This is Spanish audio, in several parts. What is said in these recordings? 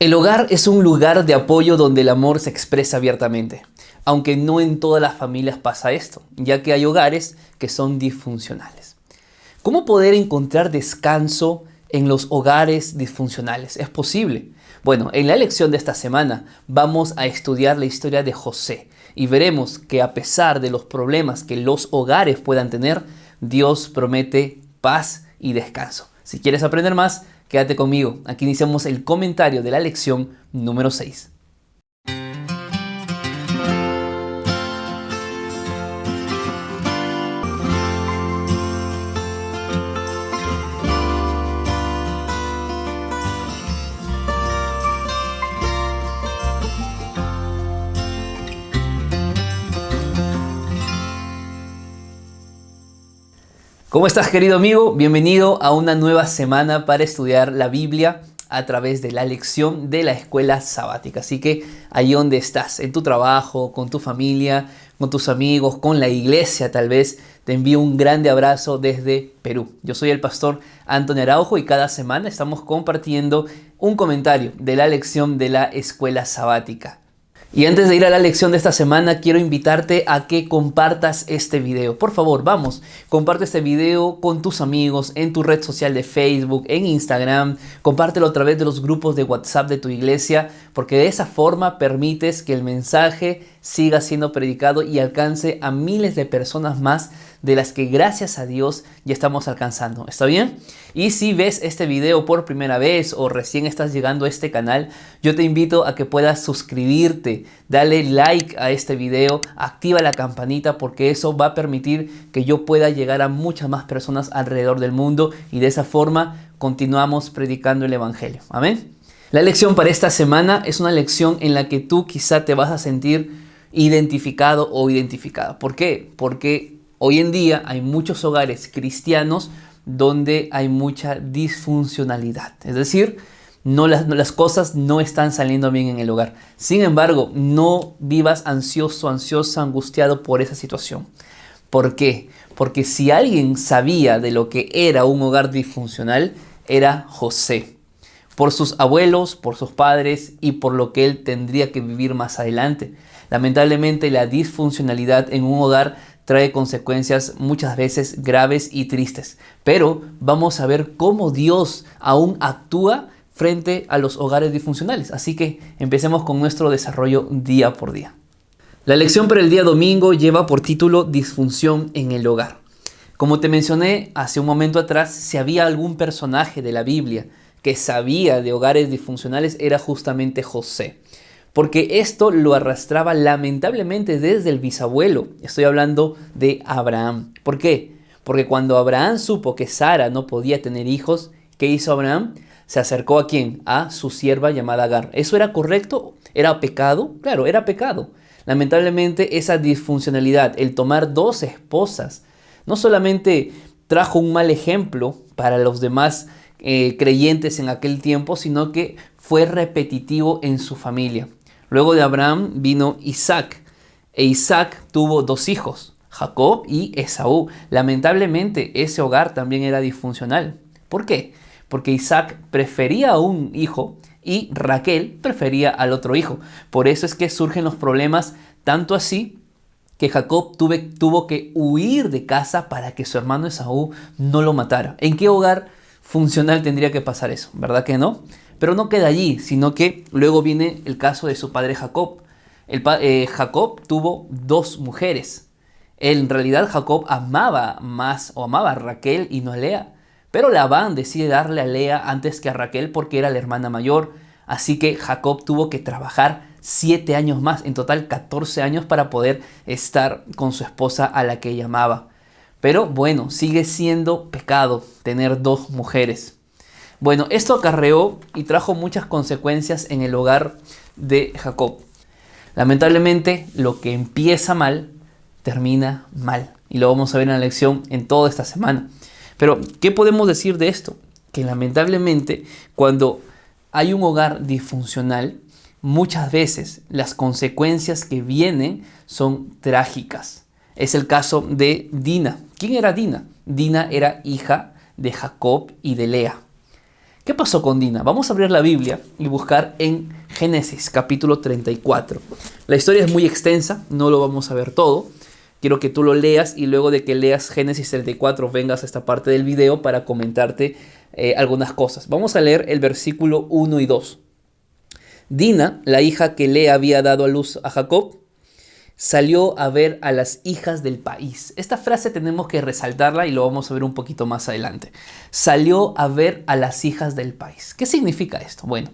El hogar es un lugar de apoyo donde el amor se expresa abiertamente, aunque no en todas las familias pasa esto, ya que hay hogares que son disfuncionales. ¿Cómo poder encontrar descanso en los hogares disfuncionales? ¿Es posible? Bueno, en la lección de esta semana vamos a estudiar la historia de José y veremos que a pesar de los problemas que los hogares puedan tener, Dios promete paz y descanso. Si quieres aprender más, Quédate conmigo, aquí iniciamos el comentario de la lección número 6. ¿Cómo estás querido amigo? Bienvenido a una nueva semana para estudiar la Biblia a través de la lección de la escuela sabática. Así que ahí donde estás, en tu trabajo, con tu familia, con tus amigos, con la iglesia tal vez, te envío un grande abrazo desde Perú. Yo soy el pastor Antonio Araujo y cada semana estamos compartiendo un comentario de la lección de la escuela sabática. Y antes de ir a la lección de esta semana, quiero invitarte a que compartas este video. Por favor, vamos, comparte este video con tus amigos en tu red social de Facebook, en Instagram, compártelo a través de los grupos de WhatsApp de tu iglesia, porque de esa forma permites que el mensaje siga siendo predicado y alcance a miles de personas más de las que gracias a Dios ya estamos alcanzando. ¿Está bien? Y si ves este video por primera vez o recién estás llegando a este canal, yo te invito a que puedas suscribirte, dale like a este video, activa la campanita porque eso va a permitir que yo pueda llegar a muchas más personas alrededor del mundo y de esa forma continuamos predicando el Evangelio. Amén. La lección para esta semana es una lección en la que tú quizá te vas a sentir identificado o identificada. ¿Por qué? Porque Hoy en día hay muchos hogares cristianos donde hay mucha disfuncionalidad. Es decir, no las, cosas no están saliendo bien en el hogar. Sin embargo, no vivas ansioso, ansiosa, angustiado por esa situación. ¿Por qué? Porque si alguien sabía de lo que era un hogar disfuncional, era José. Por sus abuelos, por sus padres y por lo que él tendría que vivir más adelante. Lamentablemente la disfuncionalidad en un hogar trae consecuencias muchas veces graves y tristes. Pero vamos a ver cómo Dios aún actúa frente a los hogares disfuncionales. Así que empecemos con nuestro desarrollo día por día. La lección para el día domingo lleva por título Disfunción en el hogar. Como te mencioné hace un momento atrás, si había algún personaje de la Biblia que sabía de hogares disfuncionales era justamente José porque esto lo arrastraba lamentablemente desde el bisabuelo. Estoy hablando de Abraham. ¿Por qué? Porque cuando Abraham supo que Sara no podía tener hijos, ¿qué hizo Abraham? Se acercó a quién? A su sierva llamada Agar. ¿Eso era correcto? ¿Era pecado? Claro, era pecado. Lamentablemente esa disfuncionalidad, el tomar dos esposas, no solamente trajo un mal ejemplo para los demás eh, creyentes en aquel tiempo, sino que fue repetitivo en su familia. Luego de Abraham vino Isaac, e Isaac tuvo dos hijos, Jacob y Esaú. Lamentablemente ese hogar también era disfuncional. ¿Por qué? Porque Isaac prefería a un hijo y Raquel prefería al otro hijo. Por eso es que surgen los problemas, tanto así que Jacob tuvo que huir de casa para que su hermano Esaú no lo matara. ¿En qué hogar funcional tendría que pasar eso? ¿Verdad que no? Pero no queda allí, sino que luego viene el caso de su padre Jacob. El eh, Jacob tuvo dos mujeres. En realidad Jacob amaba más o amaba a Raquel y no a Lea. Pero Labán decide darle a Lea antes que a Raquel porque era la hermana mayor. Así que Jacob tuvo que trabajar siete años más, en total 14 años para poder estar con su esposa a la que ella amaba. Pero bueno, sigue siendo pecado tener dos mujeres. Bueno, esto acarreó y trajo muchas consecuencias en el hogar de Jacob. Lamentablemente, lo que empieza mal, termina mal. Y lo vamos a ver en la lección en toda esta semana. Pero, ¿qué podemos decir de esto? Que lamentablemente, cuando hay un hogar disfuncional, muchas veces las consecuencias que vienen son trágicas. Es el caso de Dina. ¿Quién era Dina? Dina era hija de Jacob y de Lea. ¿Qué pasó con Dina? Vamos a abrir la Biblia y buscar en Génesis capítulo 34. La historia es muy extensa, no lo vamos a ver todo. Quiero que tú lo leas y luego de que leas Génesis 34 vengas a esta parte del video para comentarte eh, algunas cosas. Vamos a leer el versículo 1 y 2. Dina, la hija que le había dado a luz a Jacob, salió a ver a las hijas del país. Esta frase tenemos que resaltarla y lo vamos a ver un poquito más adelante. Salió a ver a las hijas del país. ¿Qué significa esto? Bueno,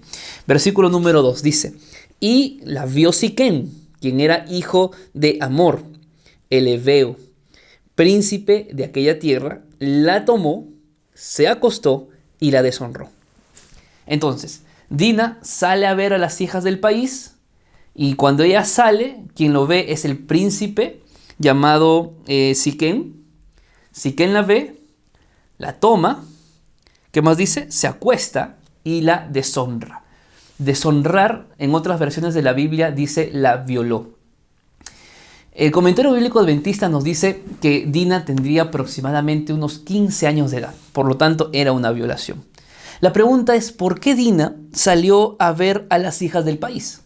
versículo número 2 dice, y la vio Siquén, quien era hijo de Amor, el Ebeo, príncipe de aquella tierra, la tomó, se acostó y la deshonró. Entonces, Dina sale a ver a las hijas del país, y cuando ella sale, quien lo ve es el príncipe llamado eh, Siquén. Siquén la ve, la toma, ¿qué más dice? Se acuesta y la deshonra. Deshonrar, en otras versiones de la Biblia, dice la violó. El comentario bíblico adventista nos dice que Dina tendría aproximadamente unos 15 años de edad, por lo tanto era una violación. La pregunta es, ¿por qué Dina salió a ver a las hijas del país?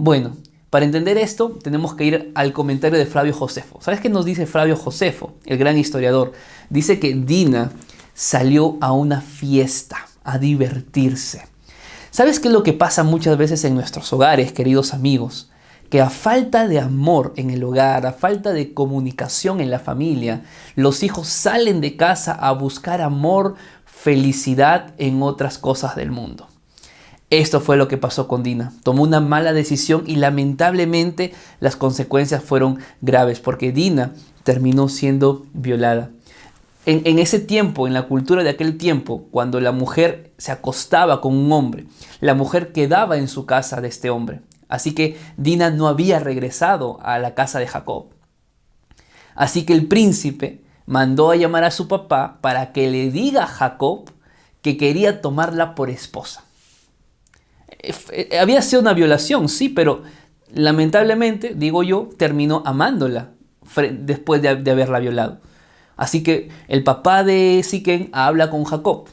Bueno, para entender esto tenemos que ir al comentario de Flavio Josefo. ¿Sabes qué nos dice Flavio Josefo, el gran historiador? Dice que Dina salió a una fiesta, a divertirse. ¿Sabes qué es lo que pasa muchas veces en nuestros hogares, queridos amigos? Que a falta de amor en el hogar, a falta de comunicación en la familia, los hijos salen de casa a buscar amor, felicidad en otras cosas del mundo. Esto fue lo que pasó con Dina. Tomó una mala decisión y lamentablemente las consecuencias fueron graves porque Dina terminó siendo violada. En, ese tiempo, en la cultura de aquel tiempo, cuando la mujer se acostaba con un hombre, la mujer quedaba en su casa de este hombre. Así que Dina no había regresado a la casa de Jacob. Así que el príncipe mandó a llamar a su papá para que le diga a Jacob que quería tomarla por esposa. Eh, había sido una violación, sí, pero lamentablemente, digo yo, terminó amándola después de, haberla violado. Así que el papá de Siquén habla con Jacob,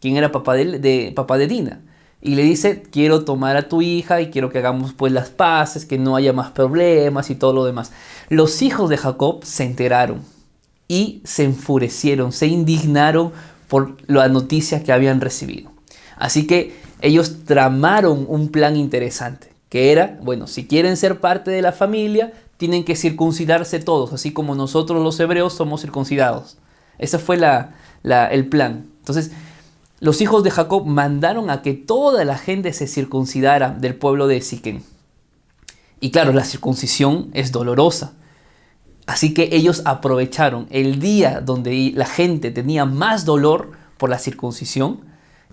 quien era papá de, papá de Dina, y le dice, quiero tomar a tu hija y quiero que hagamos pues las paces, que no haya más problemas y todo lo demás. Los hijos de Jacob se enteraron y se enfurecieron, se indignaron por la noticia que habían recibido. Así que ellos tramaron un plan interesante, que era, bueno, si quieren ser parte de la familia, tienen que circuncidarse todos, así como nosotros los hebreos somos circuncidados. Ese fue el plan. Entonces, los hijos de Jacob mandaron a que toda la gente se circuncidara del pueblo de Siquén. Y claro, la circuncisión es dolorosa. Así que ellos aprovecharon el día donde la gente tenía más dolor por la circuncisión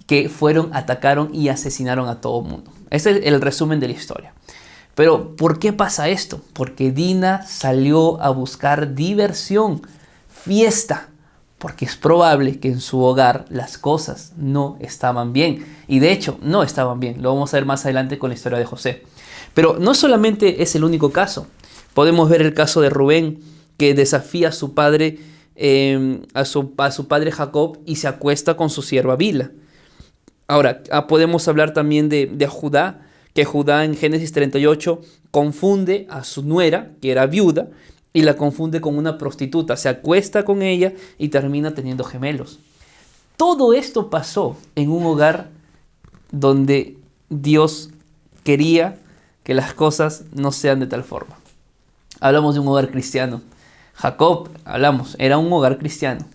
que fueron, atacaron y asesinaron a todo el mundo. Ese es el resumen de la historia. Pero ¿por qué pasa esto? Porque Dina salió a buscar diversión, fiesta, porque es probable que en su hogar las cosas no estaban bien. Y de hecho, no estaban bien. Lo vamos a ver más adelante con la historia de José. Pero no solamente es el único caso. Podemos ver el caso de Rubén, que desafía a su padre, eh, a, su, a su padre Jacob y se acuesta con su sierva Bila. Ahora, ah, podemos hablar también de, Judá, que Judá en Génesis 38 confunde a su nuera, que era viuda, y la confunde con una prostituta. Se acuesta con ella y termina teniendo gemelos. Todo esto pasó en un hogar donde Dios quería que las cosas no sean de tal forma. Hablamos de un hogar cristiano. Jacob, hablamos, era un hogar cristiano.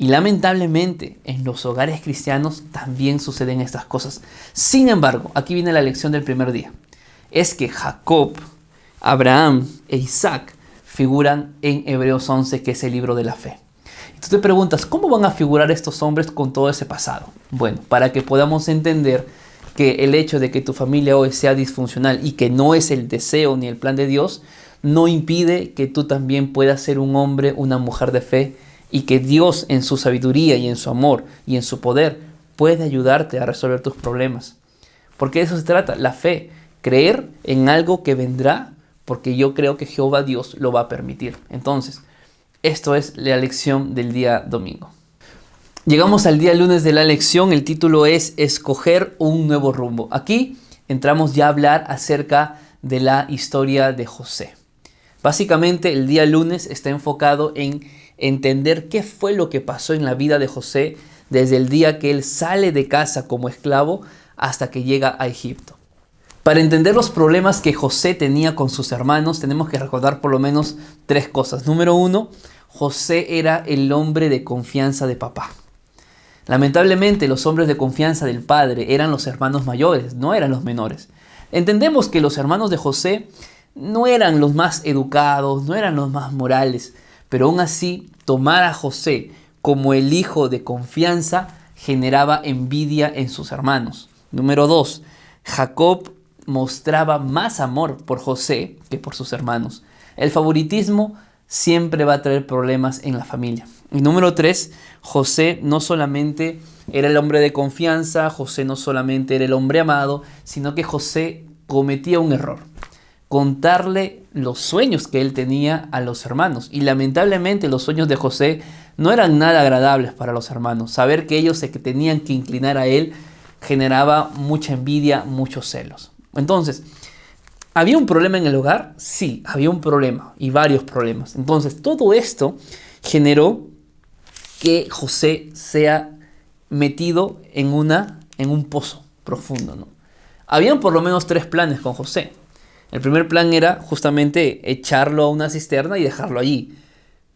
Y lamentablemente en los hogares cristianos también suceden estas cosas. Sin embargo, aquí viene la lección del primer día. Es que Jacob, Abraham e Isaac figuran en Hebreos 11, que es el libro de la fe. Y tú te preguntas, ¿cómo van a figurar estos hombres con todo ese pasado? Bueno, para que podamos entender que el hecho de que tu familia hoy sea disfuncional y que no es el deseo ni el plan de Dios, no impide que tú también puedas ser un hombre, una mujer de fe y que Dios en su sabiduría y en su amor y en su poder puede ayudarte a resolver tus problemas. Porque de eso se trata, la fe, creer en algo que vendrá porque yo creo que Jehová Dios lo va a permitir. Entonces, esto es la lección del día domingo. Llegamos al día lunes de la lección, el título es Escoger un nuevo rumbo. Aquí entramos ya a hablar acerca de la historia de José. Básicamente el día lunes está enfocado en entender qué fue lo que pasó en la vida de José desde el día que él sale de casa como esclavo hasta que llega a Egipto. Para entender los problemas que José tenía con sus hermanos, tenemos que recordar por lo menos tres cosas. Número uno, José era el hombre de confianza de papá. Lamentablemente los hombres de confianza del padre eran los hermanos mayores, no eran los menores. Entendemos que los hermanos de José no eran los más educados, no eran los más morales, pero aún así tomar a José como el hijo de confianza generaba envidia en sus hermanos. Número 2. Jacob mostraba más amor por José que por sus hermanos. El favoritismo siempre va a traer problemas en la familia. Y número 3. José no solamente era el hombre de confianza, José no solamente era el hombre amado, sino que José cometía un error contarle los sueños que él tenía a los hermanos. Y lamentablemente los sueños de José no eran nada agradables para los hermanos. Saber que ellos se tenían que inclinar a él generaba mucha envidia, muchos celos. Entonces, ¿había un problema en el hogar? Sí, había un problema y varios problemas. Entonces, todo esto generó que José sea metido en, una, en un pozo profundo. ¿no? Habían por lo menos tres planes con José. El primer plan era justamente echarlo a una cisterna y dejarlo allí.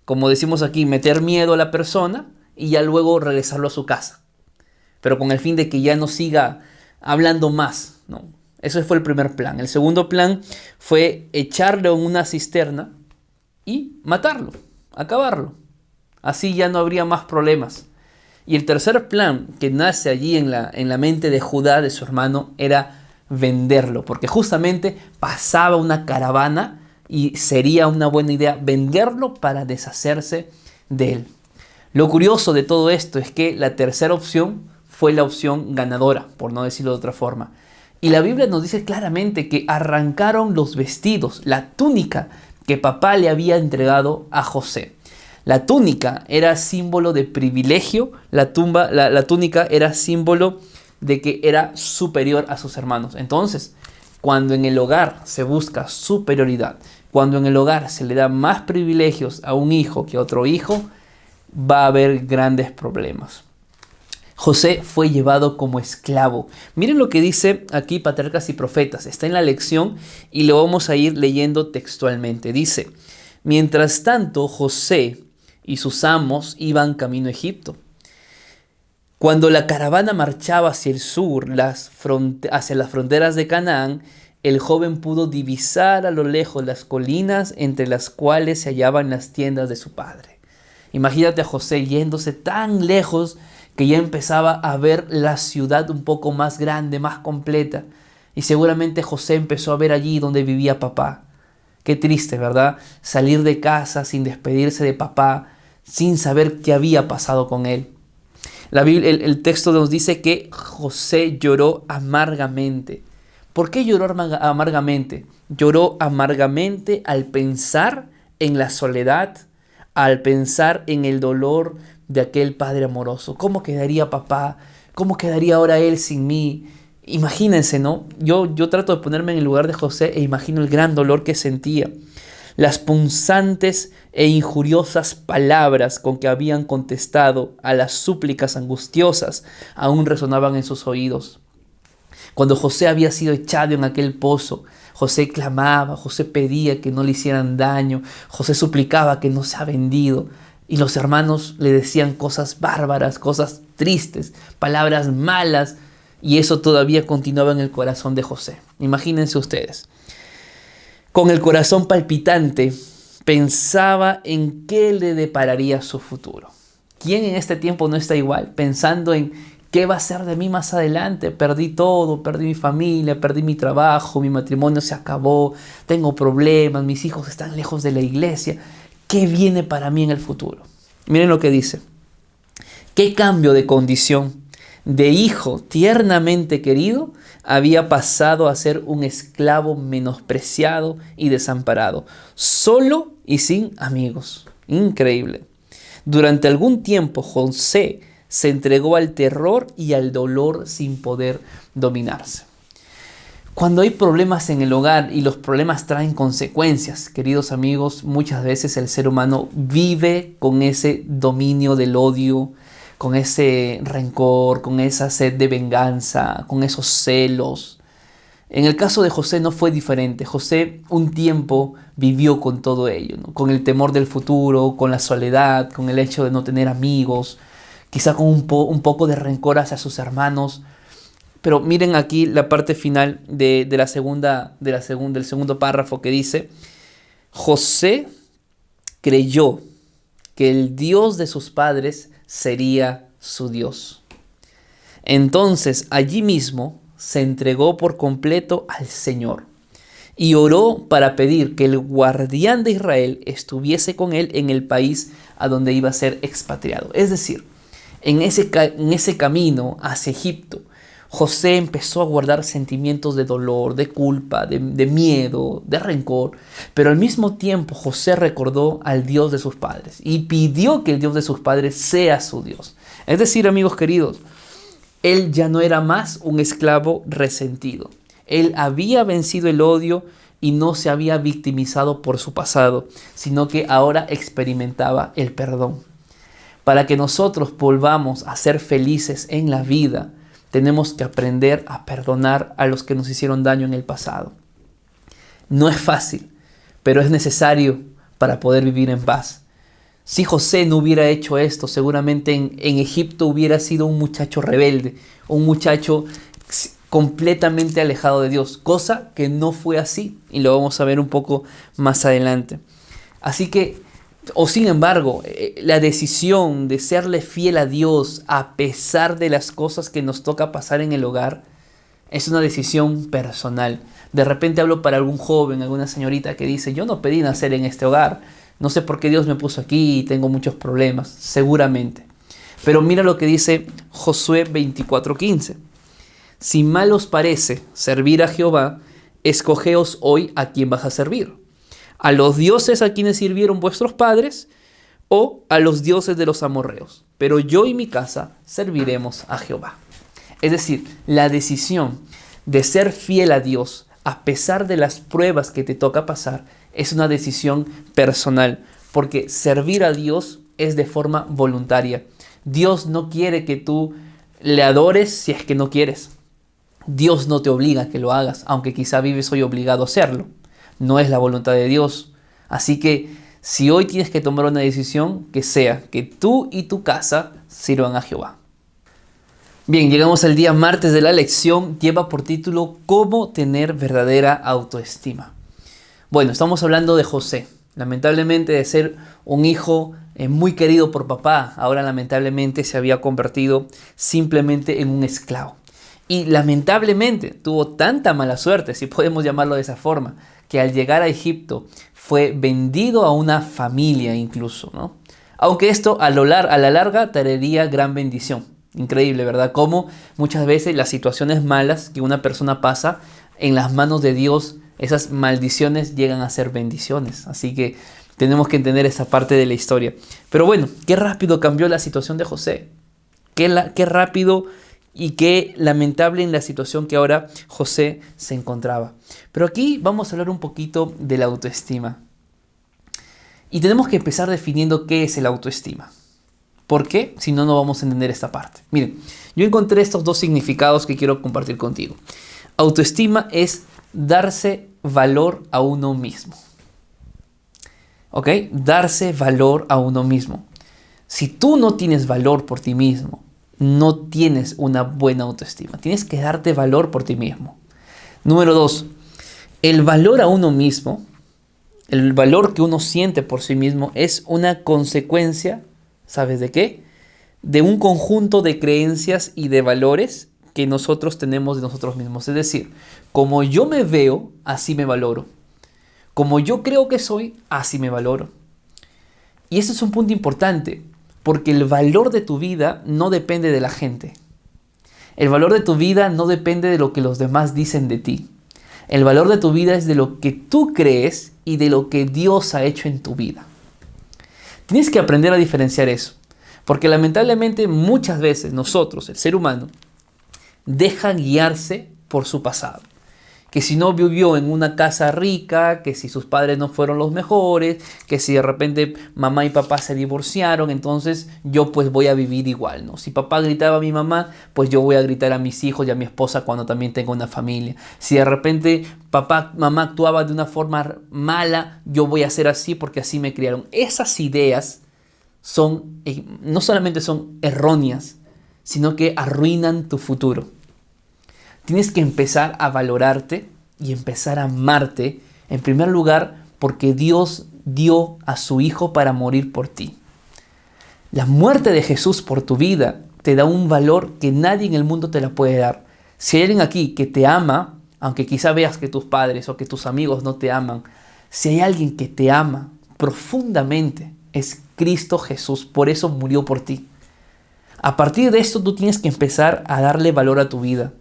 Como decimos aquí, meter miedo a la persona y ya luego regresarlo a su casa. Pero con el fin de que ya no siga hablando más. ¿no? Ese fue el primer plan. El segundo plan fue echarlo en una cisterna y matarlo, acabarlo. Así ya no habría más problemas. Y el tercer plan que nace allí en la, en la mente de Judá, de su hermano, era venderlo, porque justamente pasaba una caravana y sería una buena idea venderlo para deshacerse de él. Lo curioso de todo esto es que la tercera opción fue la opción ganadora, por no decirlo de otra forma. Y la Biblia nos dice claramente que arrancaron los vestidos, la túnica que papá le había entregado a José. La túnica era símbolo de privilegio, la, tumba, la, la túnica era símbolo de que era superior a sus hermanos. Entonces, cuando en el hogar se busca superioridad, cuando en el hogar se le da más privilegios a un hijo que a otro hijo, va a haber grandes problemas. José fue llevado como esclavo. Miren lo que dice aquí Patriarcas y Profetas. Está en la lección y lo vamos a ir leyendo textualmente. Dice, mientras tanto José y sus amos iban camino a Egipto. Cuando la caravana marchaba hacia el sur, hacia las fronteras de Canaán, el joven pudo divisar a lo lejos las colinas entre las cuales se hallaban las tiendas de su padre. Imagínate a José yéndose tan lejos que ya empezaba a ver la ciudad un poco más grande, más completa. Y seguramente José empezó a ver allí donde vivía papá. Qué triste, ¿verdad? Salir de casa sin despedirse de papá, sin saber qué había pasado con él el, texto nos dice que José lloró amargamente. ¿Por qué lloró amargamente? Lloró amargamente al pensar en la soledad, al pensar en el dolor de aquel padre amoroso. ¿Cómo quedaría papá? ¿Cómo quedaría ahora él sin mí? Imagínense, ¿no? Yo, yo trato de ponerme en el lugar de José e imagino el gran dolor que sentía. Las punzantes e injuriosas palabras con que habían contestado a las súplicas angustiosas aún resonaban en sus oídos. Cuando José había sido echado en aquel pozo, José clamaba, José pedía que no le hicieran daño, José suplicaba que no sea vendido. Y los hermanos le decían cosas bárbaras, cosas tristes, palabras malas, y eso todavía continuaba en el corazón de José. Imagínense ustedes. Con el corazón palpitante, pensaba en qué le depararía su futuro. ¿Quién en este tiempo no está igual? Pensando en qué va a ser de mí más adelante. Perdí todo, perdí mi familia, perdí mi trabajo, mi matrimonio se acabó, tengo problemas, mis hijos están lejos de la iglesia. ¿Qué viene para mí en el futuro? Miren lo que dice. ¿Qué cambio de condición de hijo tiernamente querido había pasado a ser un esclavo menospreciado y desamparado, solo y sin amigos. Increíble. Durante algún tiempo José se entregó al terror y al dolor sin poder dominarse. Cuando hay problemas en el hogar y los problemas traen consecuencias, queridos amigos, muchas veces el ser humano vive con ese dominio del odio, con ese rencor, con esa sed de venganza, con esos celos. En el caso de José no fue diferente. José un tiempo vivió con todo ello, con el temor del futuro, con la soledad, con el hecho de no tener amigos, quizá con un, poco de rencor hacia sus hermanos pero miren aquí la parte final de, la segunda, de la del segundo párrafo que dice, José creyó que el Dios de sus padres sería su Dios. Entonces allí mismo se entregó por completo al Señor y oró para pedir que el guardián de Israel estuviese con él en el país a donde iba a ser expatriado. Es decir, en ese, en ese camino hacia Egipto, José empezó a guardar sentimientos de dolor, de culpa, de, miedo, de rencor, pero al mismo tiempo José recordó al Dios de sus padres y pidió que el Dios de sus padres sea su Dios. Es decir, amigos queridos, él ya no era más un esclavo resentido. Él había vencido el odio y no se había victimizado por su pasado, sino que ahora experimentaba el perdón. Para que nosotros volvamos a ser felices en la vida, tenemos que aprender a perdonar a los que nos hicieron daño en el pasado. No es fácil, pero es necesario para poder vivir en paz. Si José no hubiera hecho esto, seguramente en, Egipto hubiera sido un muchacho rebelde, un muchacho completamente alejado de Dios, cosa que no fue así y lo vamos a ver un poco más adelante. Así que o sin embargo, eh, la decisión de serle fiel a Dios a pesar de las cosas que nos toca pasar en el hogar es una decisión personal. De repente hablo para algún joven, alguna señorita que dice, yo no pedí nacer en este hogar, no sé por qué Dios me puso aquí y tengo muchos problemas, seguramente. Pero mira lo que dice Josué 24:15. Si mal os parece servir a Jehová, escogeos hoy a quién vas a servir a los dioses a quienes sirvieron vuestros padres o a los dioses de los amorreos. Pero yo y mi casa serviremos a Jehová. Es decir, la decisión de ser fiel a Dios a pesar de las pruebas que te toca pasar es una decisión personal, porque servir a Dios es de forma voluntaria. Dios no quiere que tú le adores si es que no quieres. Dios no te obliga a que lo hagas, aunque quizá vives hoy obligado a hacerlo no es la voluntad de Dios. Así que si hoy tienes que tomar una decisión, que sea que tú y tu casa sirvan a Jehová. Bien, llegamos al día martes de la lección, lleva por título ¿Cómo tener verdadera autoestima? Bueno, estamos hablando de José. Lamentablemente de ser un hijo eh, muy querido por papá, ahora lamentablemente se había convertido simplemente en un esclavo. Y lamentablemente tuvo tanta mala suerte, si podemos llamarlo de esa forma, que al llegar a Egipto fue vendido a una familia incluso, ¿no? Aunque esto a, lo a la larga traería gran bendición. Increíble, ¿verdad? Como muchas veces las situaciones malas que una persona pasa en las manos de Dios, esas maldiciones llegan a ser bendiciones. Así que tenemos que entender esa parte de la historia. Pero bueno, qué rápido cambió la situación de José. Qué, qué rápido y qué lamentable en la situación que ahora José se encontraba. Pero aquí vamos a hablar un poquito de la autoestima. Y tenemos que empezar definiendo qué es el autoestima. ¿Por qué? Si no, no vamos a entender esta parte. Miren, yo encontré estos dos significados que quiero compartir contigo. Autoestima es darse valor a uno mismo. ¿Ok? Darse valor a uno mismo. Si tú no tienes valor por ti mismo, no tienes una buena autoestima. Tienes que darte valor por ti mismo. Número dos, el valor a uno mismo, el valor que uno siente por sí mismo es una consecuencia, ¿sabes de qué? De un conjunto de creencias y de valores que nosotros tenemos de nosotros mismos. Es decir, como yo me veo, así me valoro. Como yo creo que soy, así me valoro. Y ese es un punto importante porque el valor de tu vida no depende de la gente. El valor de tu vida no depende de lo que los demás dicen de ti. El valor de tu vida es de lo que tú crees y de lo que Dios ha hecho en tu vida. Tienes que aprender a diferenciar eso. Porque lamentablemente muchas veces nosotros, el ser humano, deja guiarse por su pasado que si no vivió en una casa rica, que si sus padres no fueron los mejores, que si de repente mamá y papá se divorciaron, entonces yo pues voy a vivir igual, ¿no? Si papá gritaba a mi mamá, pues yo voy a gritar a mis hijos y a mi esposa cuando también tengo una familia. Si de repente papá, mamá actuaba de una forma mala, yo voy a hacer así porque así me criaron. Esas ideas son, eh, no solamente son erróneas, sino que arruinan tu futuro. Tienes que empezar a valorarte y empezar a amarte, en primer lugar, porque Dios dio a su Hijo para morir por ti. La muerte de Jesús por tu vida te da un valor que nadie en el mundo te la puede dar. Si hay alguien aquí que te ama, aunque quizá veas que tus padres o que tus amigos no te aman, si hay alguien que te ama profundamente, es Cristo Jesús, por eso murió por ti. A partir de esto tú tienes que empezar a darle valor a tu vida.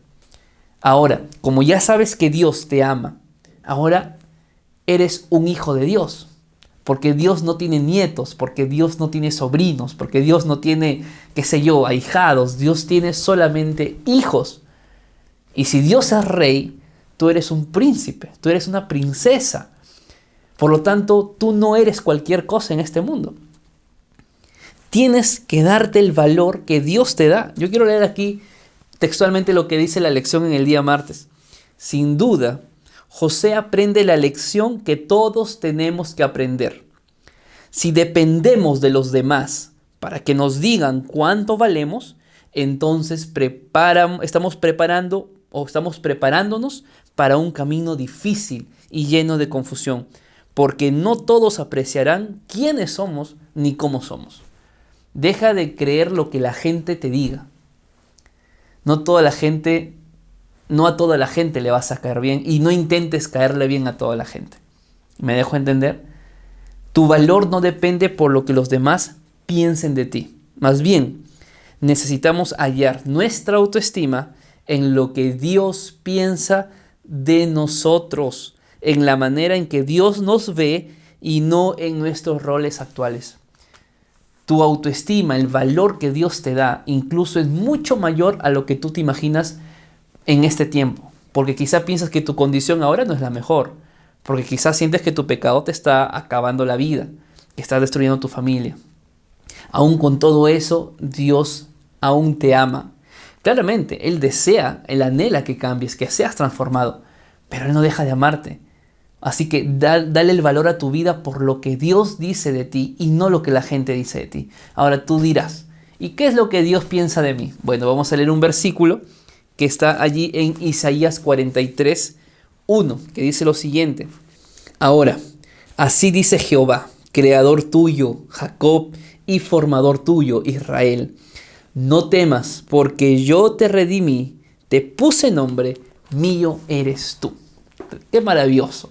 Ahora, como ya sabes que Dios te ama, ahora eres un hijo de Dios. Porque Dios no tiene nietos, porque Dios no tiene sobrinos, porque Dios no tiene, qué sé yo, ahijados. Dios tiene solamente hijos. Y si Dios es rey, tú eres un príncipe, tú eres una princesa. Por lo tanto, tú no eres cualquier cosa en este mundo. Tienes que darte el valor que Dios te da. Yo quiero leer aquí textualmente lo que dice la lección en el día martes. Sin duda, José aprende la lección que todos tenemos que aprender. Si dependemos de los demás para que nos digan cuánto valemos, entonces estamos preparando o estamos preparándonos para un camino difícil y lleno de confusión, porque no todos apreciarán quiénes somos ni cómo somos. Deja de creer lo que la gente te diga. No toda la gente, no a toda la gente le vas a caer bien y no intentes caerle bien a toda la gente. ¿Me dejo entender? Tu valor no depende por lo que los demás piensen de ti. Más bien, necesitamos hallar nuestra autoestima en lo que Dios piensa de nosotros, en la manera en que Dios nos ve y no en nuestros roles actuales tu autoestima, el valor que Dios te da, incluso es mucho mayor a lo que tú te imaginas en este tiempo. Porque quizá piensas que tu condición ahora no es la mejor. Porque quizás sientes que tu pecado te está acabando la vida, que está destruyendo tu familia. Aún con todo eso, Dios aún te ama. Claramente, Él desea, Él anhela que cambies, que seas transformado, pero Él no deja de amarte. Así que dale el valor a tu vida por lo que Dios dice de ti y no lo que la gente dice de ti. Ahora tú dirás, ¿y qué es lo que Dios piensa de mí? Bueno, vamos a leer un versículo que está allí en Isaías 43, 1, que dice lo siguiente. Ahora, así dice Jehová, creador tuyo, Jacob, y formador tuyo, Israel. No temas, porque yo te redimí, te puse nombre, mío eres tú. Qué maravilloso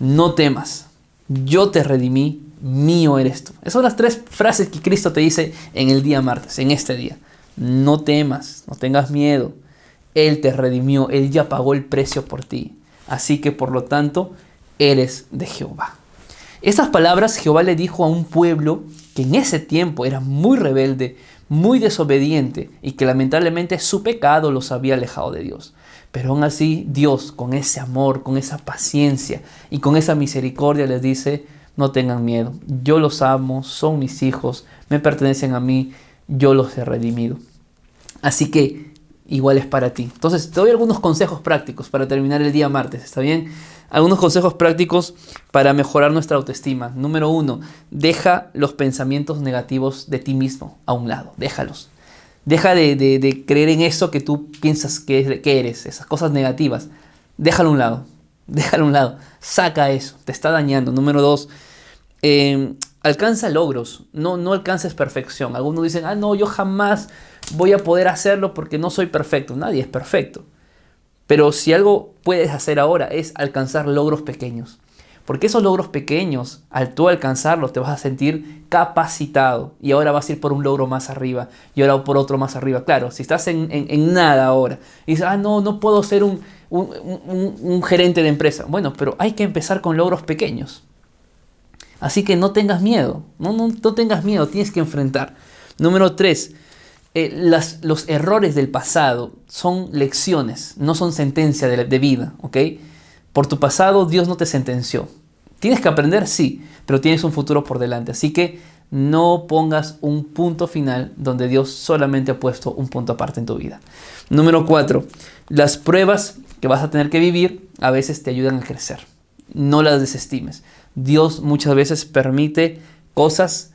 no temas, yo te redimí, mío eres tú. Esas son las tres frases que Cristo te dice en el día martes, en este día. No temas, no tengas miedo. Él te redimió, Él ya pagó el precio por ti. Así que por lo tanto, eres de Jehová. Estas palabras Jehová le dijo a un pueblo que en ese tiempo era muy rebelde, muy desobediente y que lamentablemente su pecado los había alejado de Dios. Pero aún así Dios con ese amor, con esa paciencia y con esa misericordia les dice, no tengan miedo, yo los amo, son mis hijos, me pertenecen a mí, yo los he redimido. Así que igual es para ti. Entonces te doy algunos consejos prácticos para terminar el día martes, ¿está bien? Algunos consejos prácticos para mejorar nuestra autoestima. Número uno, deja los pensamientos negativos de ti mismo a un lado, déjalos. Deja de, creer en eso que tú piensas que, eres, esas cosas negativas. Déjalo a un lado, déjalo a un lado. Saca eso, te está dañando. Número dos, em, alcanza logros, no, no alcances perfección. Algunos dicen, ah, no, yo jamás voy a poder hacerlo porque no soy perfecto. Nadie es perfecto. Pero si algo puedes hacer ahora es alcanzar logros pequeños. Porque esos logros pequeños, al tú alcanzarlos, te vas a sentir capacitado. Y ahora vas a ir por un logro más arriba. Y ahora por otro más arriba. Claro, si estás en, nada ahora. Y dices, ah, no, no puedo ser un, un, gerente de empresa. Bueno, pero hay que empezar con logros pequeños. Así que no tengas miedo. No, no, no tengas miedo. Tienes que enfrentar. Número tres, eh, los errores del pasado son lecciones, no son sentencia de, de vida, ¿ok? Por tu pasado Dios no te sentenció. Tienes que aprender, sí, pero tienes un futuro por delante. Así que no pongas un punto final donde Dios solamente ha puesto un punto aparte en tu vida. Número cuatro, las pruebas que vas a tener que vivir a veces te ayudan a crecer. No las desestimes. Dios muchas veces permite cosas,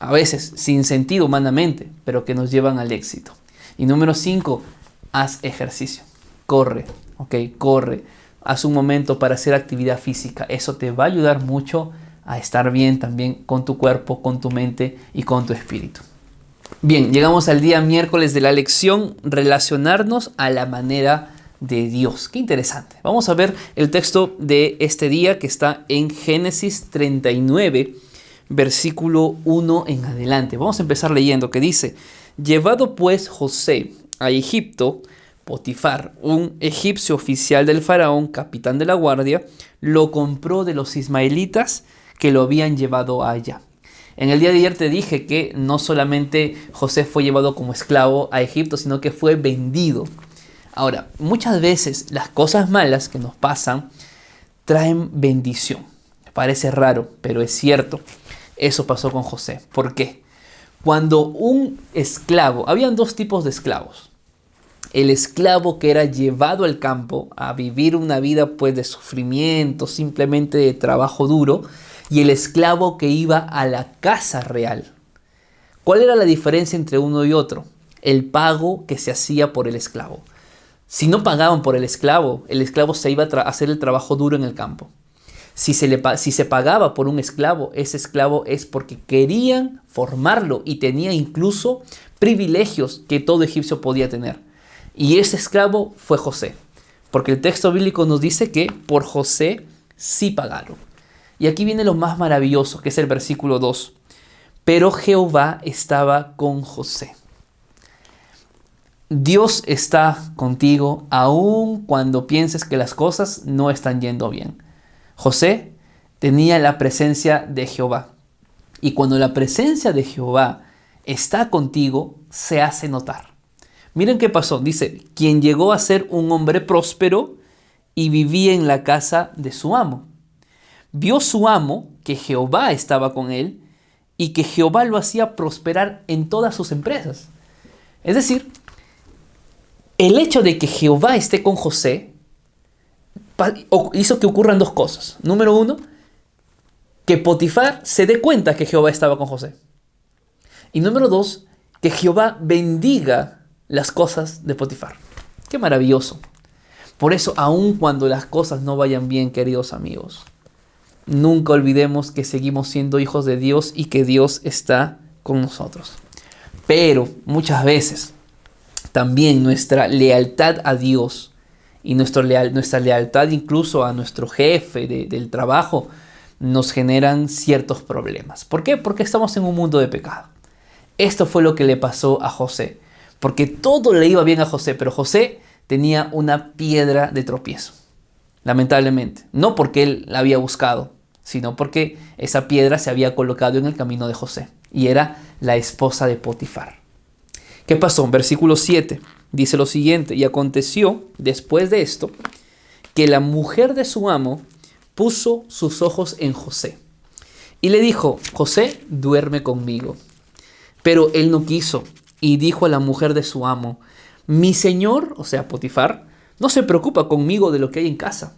a veces sin sentido humanamente, pero que nos llevan al éxito. Y número cinco, haz ejercicio. Corre, ok, corre. Haz un momento para hacer actividad física. Eso te va a ayudar mucho a estar bien también con tu cuerpo, con tu mente y con tu espíritu. Bien, llegamos al día miércoles de la lección, relacionarnos a la manera de Dios. Qué interesante. Vamos a ver el texto de este día que está en Génesis 39, versículo 1 en adelante. Vamos a empezar leyendo que dice, llevado pues José a Egipto, Potifar, un egipcio oficial del faraón, capitán de la guardia, lo compró de los ismaelitas que lo habían llevado allá. En el día de ayer te dije que no solamente José fue llevado como esclavo a Egipto, sino que fue vendido. Ahora, muchas veces las cosas malas que nos pasan traen bendición. Parece raro, pero es cierto. Eso pasó con José. ¿Por qué? Cuando un esclavo, habían dos tipos de esclavos. El esclavo que era llevado al campo a vivir una vida pues de sufrimiento, simplemente de trabajo duro, y el esclavo que iba a la casa real. ¿Cuál era la diferencia entre uno y otro? El pago que se hacía por el esclavo. Si no pagaban por el esclavo, el esclavo se iba a hacer el trabajo duro en el campo. Si se, le, si se pagaba por un esclavo, ese esclavo es porque querían formarlo y tenía incluso privilegios que todo egipcio podía tener. Y ese esclavo fue José, porque el texto bíblico nos dice que por José sí pagaron. Y aquí viene lo más maravilloso, que es el versículo 2. Pero Jehová estaba con José. Dios está contigo aun cuando pienses que las cosas no están yendo bien. José tenía la presencia de Jehová. Y cuando la presencia de Jehová está contigo, se hace notar. Miren qué pasó. Dice, quien llegó a ser un hombre próspero y vivía en la casa de su amo vio su amo que Jehová estaba con él y que Jehová lo hacía prosperar en todas sus empresas. Es decir, el hecho de que Jehová esté con José hizo que ocurran dos cosas. Número uno, que Potifar se dé cuenta que Jehová estaba con José. Y número dos, que Jehová bendiga las cosas de Potifar. Qué maravilloso. Por eso, aun cuando las cosas no vayan bien, queridos amigos, nunca olvidemos que seguimos siendo hijos de Dios y que Dios está con nosotros. Pero muchas veces también nuestra lealtad a Dios y nuestra, nuestra lealtad incluso a nuestro jefe del trabajo nos generan ciertos problemas. ¿Por qué? Porque estamos en un mundo de pecado. Esto fue lo que le pasó a José. Porque todo le iba bien a José, pero José tenía una piedra de tropiezo. Lamentablemente. No porque él la había buscado, sino porque esa piedra se había colocado en el camino de José y era la esposa de Potifar. ¿Qué pasó? En versículo 7 dice lo siguiente, y aconteció después de esto que la mujer de su amo puso sus ojos en José y le dijo, José, duerme conmigo. Pero él no quiso y dijo a la mujer de su amo, mi señor, o sea, Potifar, no se preocupa conmigo de lo que hay en casa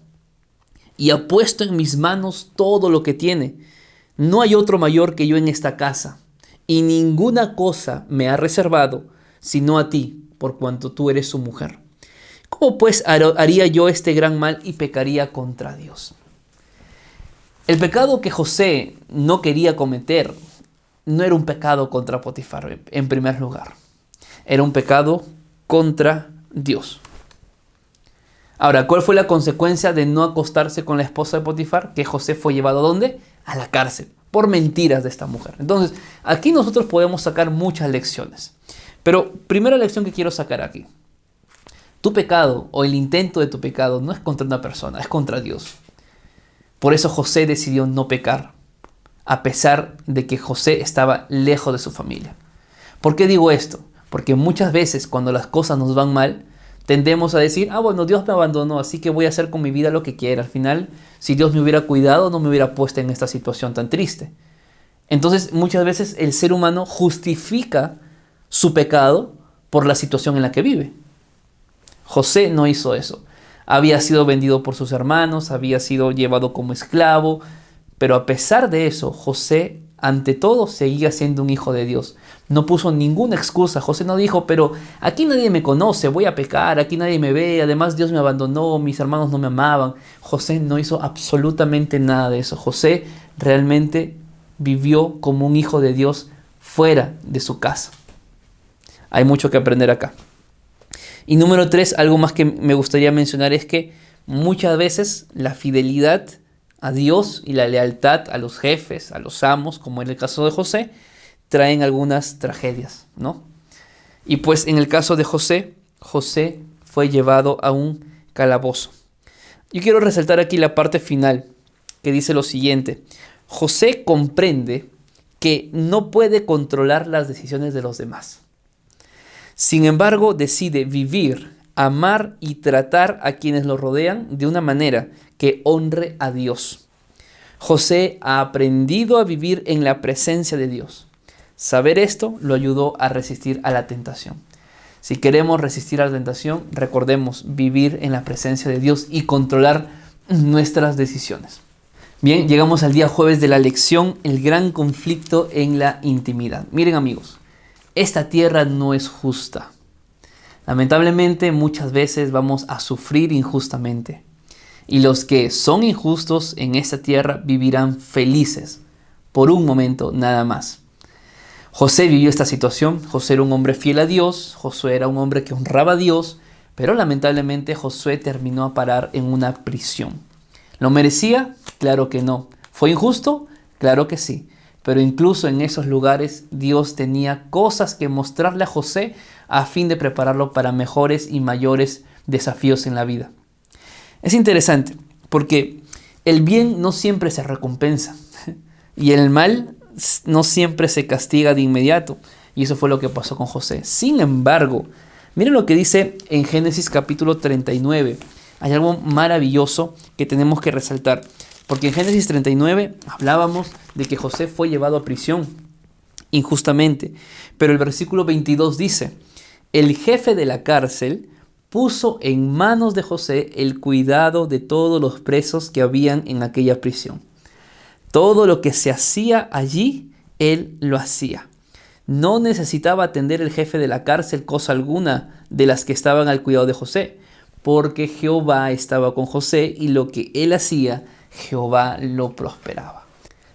y ha puesto en mis manos todo lo que tiene. No hay otro mayor que yo en esta casa, y ninguna cosa me ha reservado, sino a ti, por cuanto tú eres su mujer. ¿Cómo pues haría yo este gran mal y pecaría contra Dios? El pecado que José no quería cometer no era un pecado contra Potifar, en primer lugar. Era un pecado contra Dios. Ahora, ¿cuál fue la consecuencia de no acostarse con la esposa de Potifar? Que José fue llevado a dónde? A la cárcel, por mentiras de esta mujer. Entonces, aquí nosotros podemos sacar muchas lecciones. Pero primera lección que quiero sacar aquí. Tu pecado o el intento de tu pecado no es contra una persona, es contra Dios. Por eso José decidió no pecar, a pesar de que José estaba lejos de su familia. ¿Por qué digo esto? Porque muchas veces cuando las cosas nos van mal, tendemos a decir, ah, bueno, Dios me abandonó, así que voy a hacer con mi vida lo que quiera. Al final, si Dios me hubiera cuidado, no me hubiera puesto en esta situación tan triste. Entonces, muchas veces el ser humano justifica su pecado por la situación en la que vive. José no hizo eso. Había sido vendido por sus hermanos, había sido llevado como esclavo, pero a pesar de eso, José ante todo seguía siendo un hijo de Dios. No puso ninguna excusa. José no dijo, pero aquí nadie me conoce, voy a pecar, aquí nadie me ve, además Dios me abandonó, mis hermanos no me amaban. José no hizo absolutamente nada de eso. José realmente vivió como un hijo de Dios fuera de su casa. Hay mucho que aprender acá. Y número tres, algo más que me gustaría mencionar es que muchas veces la fidelidad a Dios y la lealtad a los jefes, a los amos, como en el caso de José, traen algunas tragedias, ¿no? Y pues en el caso de José, José fue llevado a un calabozo. Yo quiero resaltar aquí la parte final, que dice lo siguiente. José comprende que no puede controlar las decisiones de los demás. Sin embargo, decide vivir, amar y tratar a quienes lo rodean de una manera que honre a Dios. José ha aprendido a vivir en la presencia de Dios. Saber esto lo ayudó a resistir a la tentación. Si queremos resistir a la tentación, recordemos vivir en la presencia de Dios y controlar nuestras decisiones. Bien, llegamos al día jueves de la lección, el gran conflicto en la intimidad. Miren amigos, esta tierra no es justa. Lamentablemente muchas veces vamos a sufrir injustamente y los que son injustos en esta tierra vivirán felices por un momento nada más. José vivió esta situación, José era un hombre fiel a Dios, Josué era un hombre que honraba a Dios, pero lamentablemente Josué terminó a parar en una prisión. ¿Lo merecía? Claro que no. ¿Fue injusto? Claro que sí. Pero incluso en esos lugares Dios tenía cosas que mostrarle a José a fin de prepararlo para mejores y mayores desafíos en la vida. Es interesante porque el bien no siempre se recompensa y el mal no siempre se castiga de inmediato. Y eso fue lo que pasó con José. Sin embargo, miren lo que dice en Génesis capítulo 39. Hay algo maravilloso que tenemos que resaltar. Porque en Génesis 39 hablábamos de que José fue llevado a prisión injustamente. Pero el versículo 22 dice, el jefe de la cárcel puso en manos de José el cuidado de todos los presos que habían en aquella prisión. Todo lo que se hacía allí, él lo hacía. No necesitaba atender el jefe de la cárcel cosa alguna de las que estaban al cuidado de José, porque Jehová estaba con José y lo que él hacía, Jehová lo prosperaba.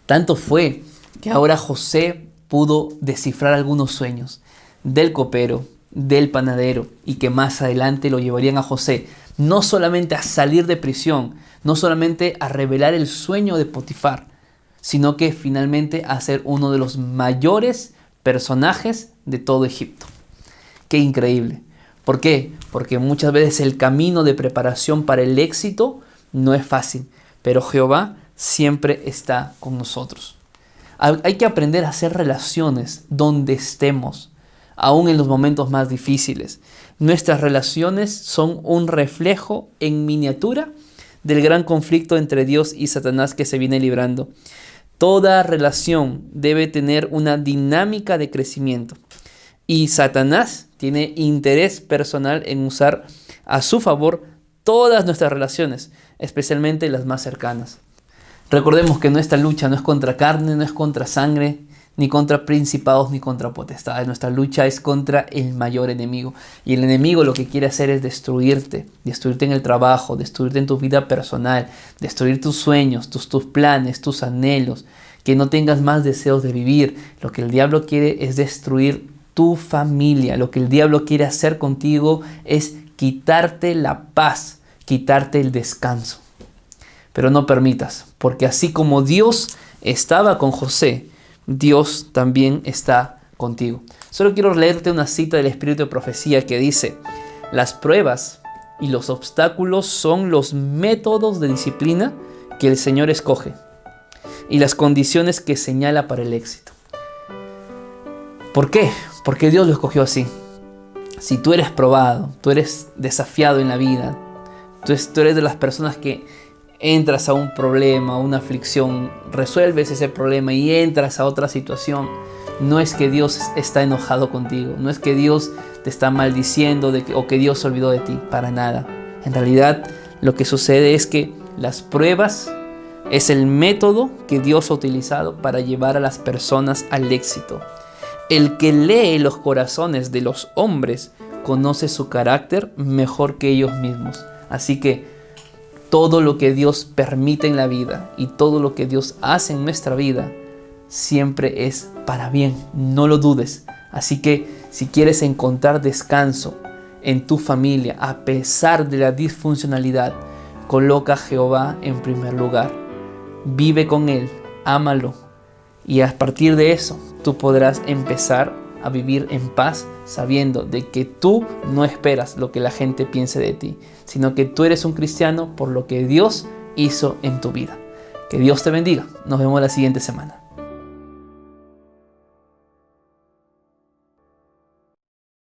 Tanto fue que ahora José pudo descifrar algunos sueños del copero, del panadero y que más adelante lo llevarían a José, no solamente a salir de prisión, no solamente a revelar el sueño de Potifar, sino que finalmente a ser uno de los mayores personajes de todo Egipto. Qué increíble. ¿Por qué? Porque muchas veces el camino de preparación para el éxito no es fácil, pero Jehová siempre está con nosotros. Hay que aprender a hacer relaciones donde estemos aún en los momentos más difíciles. Nuestras relaciones son un reflejo en miniatura del gran conflicto entre Dios y Satanás que se viene librando. Toda relación debe tener una dinámica de crecimiento y Satanás tiene interés personal en usar a su favor todas nuestras relaciones, especialmente las más cercanas. Recordemos que nuestra lucha no es contra carne, no es contra sangre, ni contra principados ni contra potestades. Nuestra lucha es contra el mayor enemigo. Y el enemigo lo que quiere hacer es destruirte, destruirte en el trabajo, destruirte en tu vida personal, destruir tus sueños, tus, tus planes, tus anhelos, que no tengas más deseos de vivir. Lo que el diablo quiere es destruir tu familia. Lo que el diablo quiere hacer contigo es quitarte la paz, quitarte el descanso. Pero no permitas, porque así como Dios estaba con José, Dios también está contigo. Solo quiero leerte una cita del Espíritu de Profecía que dice, las pruebas y los obstáculos son los métodos de disciplina que el Señor escoge y las condiciones que señala para el éxito. ¿Por qué? Porque Dios lo escogió así. Si tú eres probado, tú eres desafiado en la vida, tú eres de las personas que entras a un problema, una aflicción, resuelves ese problema y entras a otra situación, no es que Dios está enojado contigo, no es que Dios te está maldiciendo o que Dios se olvidó de ti, para nada. En realidad lo que sucede es que las pruebas es el método que Dios ha utilizado para llevar a las personas al éxito. El que lee los corazones de los hombres conoce su carácter mejor que ellos mismos. Así que todo lo que Dios permite en la vida y todo lo que Dios hace en nuestra vida siempre es para bien, no lo dudes. Así que si quieres encontrar descanso en tu familia a pesar de la disfuncionalidad, coloca a Jehová en primer lugar. Vive con Él, ámalo y a partir de eso tú podrás empezar a vivir en paz sabiendo de que tú no esperas lo que la gente piense de ti, sino que tú eres un cristiano por lo que Dios hizo en tu vida. Que Dios te bendiga. Nos vemos la siguiente semana.